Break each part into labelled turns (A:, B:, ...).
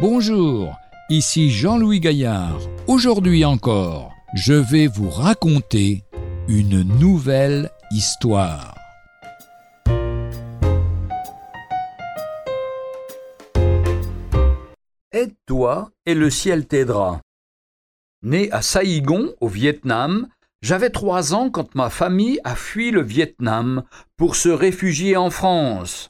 A: Bonjour, ici Jean-Louis Gaillard. Aujourd'hui encore, je vais vous raconter une nouvelle histoire.
B: Aide-toi et le ciel t'aidera. Né à Saigon, au Vietnam, j'avais trois ans quand ma famille a fui le Vietnam pour se réfugier en France.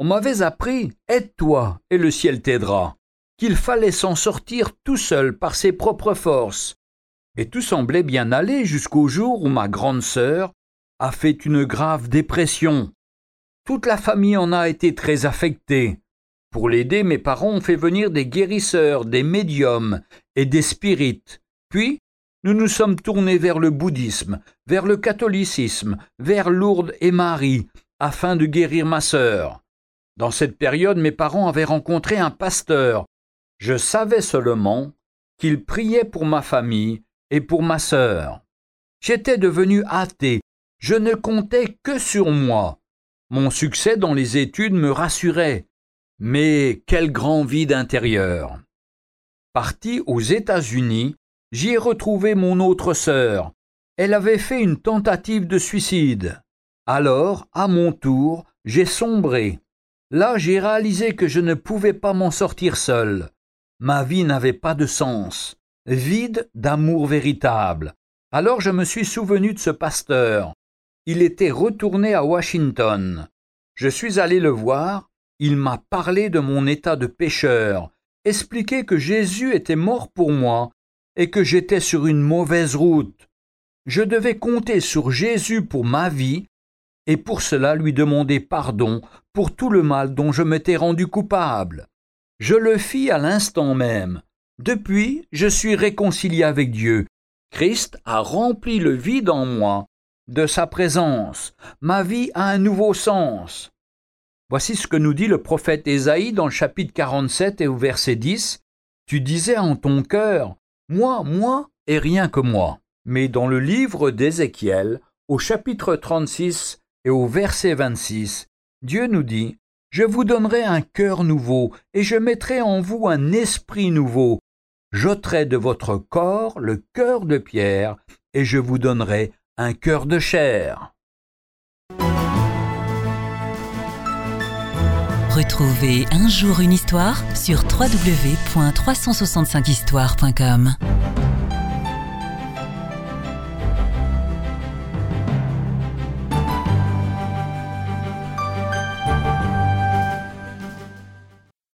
B: On m'avait appris Aide-toi et le ciel t'aidera, qu'il fallait s'en sortir tout seul par ses propres forces. Et tout semblait bien aller jusqu'au jour où ma grande sœur a fait une grave dépression. Toute la famille en a été très affectée. Pour l'aider, mes parents ont fait venir des guérisseurs, des médiums et des spirites. Puis, nous nous sommes tournés vers le bouddhisme, vers le catholicisme, vers Lourdes et Marie, afin de guérir ma sœur. Dans cette période, mes parents avaient rencontré un pasteur. Je savais seulement qu'il priait pour ma famille et pour ma sœur. J'étais devenu athée, je ne comptais que sur moi. Mon succès dans les études me rassurait, mais quel grand vide intérieur. Parti aux États-Unis, j'y ai retrouvé mon autre sœur. Elle avait fait une tentative de suicide. Alors, à mon tour, j'ai sombré. Là, j'ai réalisé que je ne pouvais pas m'en sortir seul. Ma vie n'avait pas de sens, vide d'amour véritable. Alors je me suis souvenu de ce pasteur. Il était retourné à Washington. Je suis allé le voir il m'a parlé de mon état de pécheur, expliqué que Jésus était mort pour moi et que j'étais sur une mauvaise route. Je devais compter sur Jésus pour ma vie et pour cela lui demander pardon pour tout le mal dont je m'étais rendu coupable. Je le fis à l'instant même. Depuis, je suis réconcilié avec Dieu. Christ a rempli le vide en moi de sa présence. Ma vie a un nouveau sens. Voici ce que nous dit le prophète Ésaïe dans le chapitre 47 et au verset 10. Tu disais en ton cœur, moi, moi et rien que moi. Mais dans le livre d'Ézéchiel, au chapitre 36 et au verset 26, Dieu nous dit, Je vous donnerai un cœur nouveau, et je mettrai en vous un esprit nouveau. J'ôterai de votre corps le cœur de pierre, et je vous donnerai un cœur de chair.
C: Retrouvez un jour une histoire sur www.365histoire.com.